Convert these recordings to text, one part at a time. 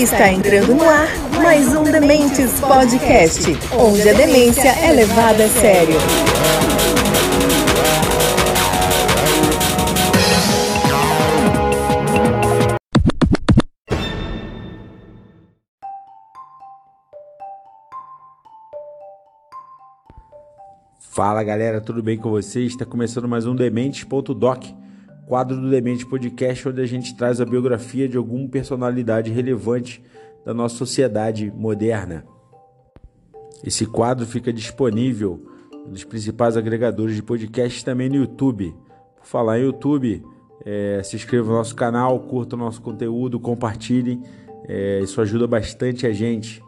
Está entrando no ar mais um Dementes Podcast, onde a demência é levada a sério. Fala galera, tudo bem com vocês? Está começando mais um Dementes.doc, quadro do Demente Podcast, onde a gente traz a biografia de alguma personalidade relevante da nossa sociedade moderna. Esse quadro fica disponível nos principais agregadores de podcast também no YouTube. Por falar em YouTube, é, se inscreva no nosso canal, curta o nosso conteúdo, compartilhem, é, isso ajuda bastante a gente.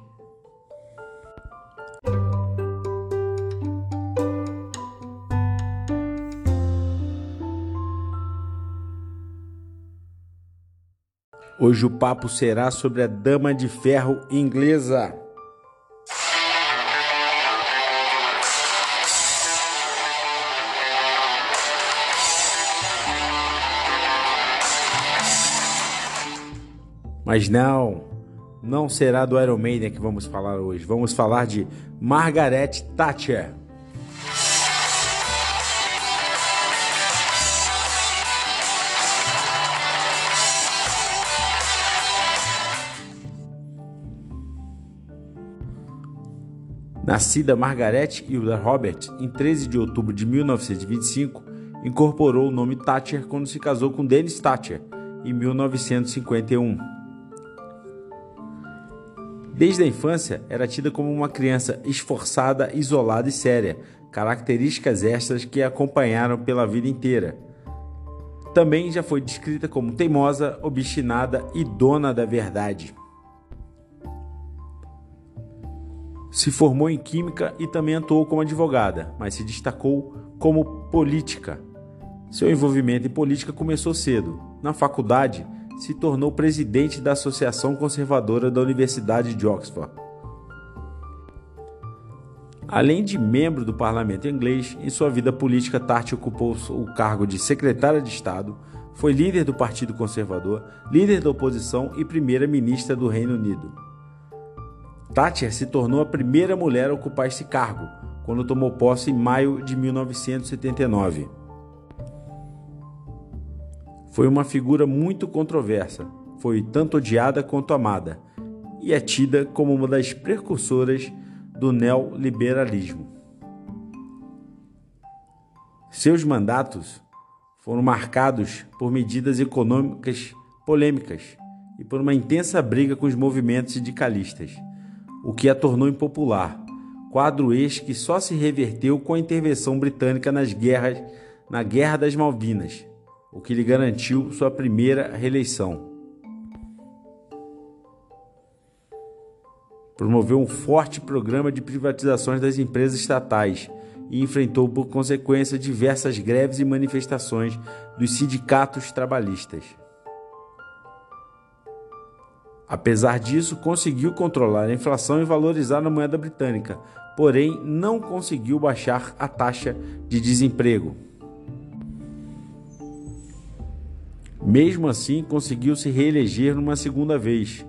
Hoje o papo será sobre a Dama de Ferro inglesa. Mas não, não será do Iron Maiden que vamos falar hoje. Vamos falar de Margaret Thatcher. Nascida Margaret Hilda Robert em 13 de outubro de 1925, incorporou o nome Thatcher quando se casou com Dennis Thatcher em 1951. Desde a infância, era tida como uma criança esforçada, isolada e séria, características estas que a acompanharam pela vida inteira. Também já foi descrita como teimosa, obstinada e dona da verdade. Se formou em Química e também atuou como advogada, mas se destacou como política. Seu envolvimento em política começou cedo. Na faculdade, se tornou presidente da Associação Conservadora da Universidade de Oxford. Além de membro do parlamento inglês, em sua vida política, Tati ocupou o cargo de secretária de Estado, foi líder do Partido Conservador, líder da oposição e primeira-ministra do Reino Unido. Thatcher se tornou a primeira mulher a ocupar esse cargo, quando tomou posse em maio de 1979. Foi uma figura muito controversa, foi tanto odiada quanto amada, e é tida como uma das precursoras do neoliberalismo. Seus mandatos foram marcados por medidas econômicas polêmicas e por uma intensa briga com os movimentos sindicalistas o que a tornou impopular. Quadro este que só se reverteu com a intervenção britânica nas guerras, na Guerra das Malvinas, o que lhe garantiu sua primeira reeleição. Promoveu um forte programa de privatizações das empresas estatais e enfrentou, por consequência, diversas greves e manifestações dos sindicatos trabalhistas. Apesar disso, conseguiu controlar a inflação e valorizar a moeda britânica, porém não conseguiu baixar a taxa de desemprego. Mesmo assim, conseguiu se reeleger numa segunda vez.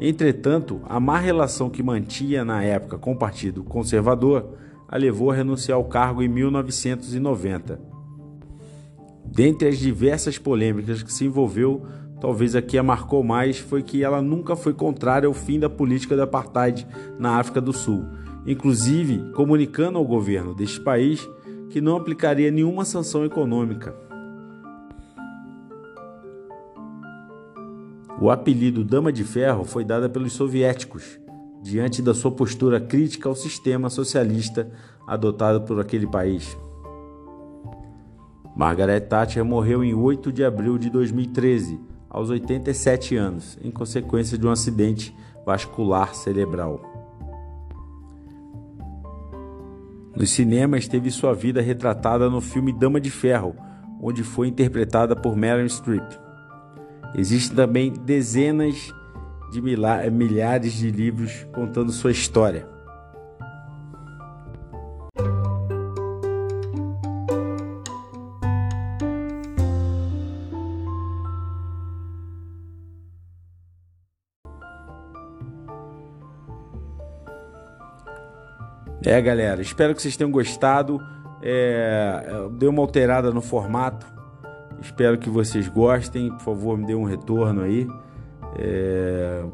Entretanto, a má relação que mantinha na época com o Partido Conservador a levou a renunciar ao cargo em 1990. Dentre as diversas polêmicas que se envolveu, talvez a que a marcou mais foi que ela nunca foi contrária ao fim da política da apartheid na África do Sul, inclusive comunicando ao governo deste país que não aplicaria nenhuma sanção econômica. O apelido Dama de Ferro foi dado pelos soviéticos, diante da sua postura crítica ao sistema socialista adotado por aquele país. Margaret Thatcher morreu em 8 de abril de 2013 aos 87 anos, em consequência de um acidente vascular cerebral. Nos cinemas teve sua vida retratada no filme Dama de Ferro, onde foi interpretada por Meryl Streep. Existem também dezenas de milhares de livros contando sua história. É, galera, espero que vocês tenham gostado. É, deu uma alterada no formato. Espero que vocês gostem. Por favor, me dê um retorno aí. É,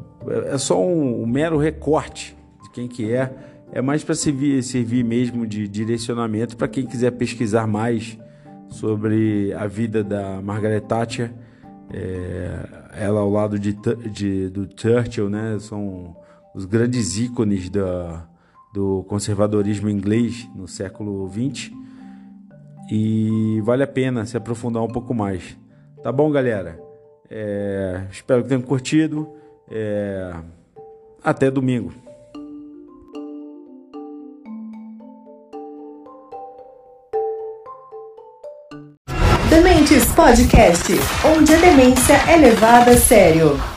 é só um, um, mero recorte de quem que é. É mais para servir, servir mesmo de direcionamento para quem quiser pesquisar mais sobre a vida da Margaret Thatcher. É, ela ao lado de, de, do Churchill, né? São os grandes ícones da, do conservadorismo inglês no século XX e vale a pena se aprofundar um pouco mais. Tá bom, galera? É, espero que tenham curtido. É, até domingo. Dementes Podcast, onde a demência é levada a sério.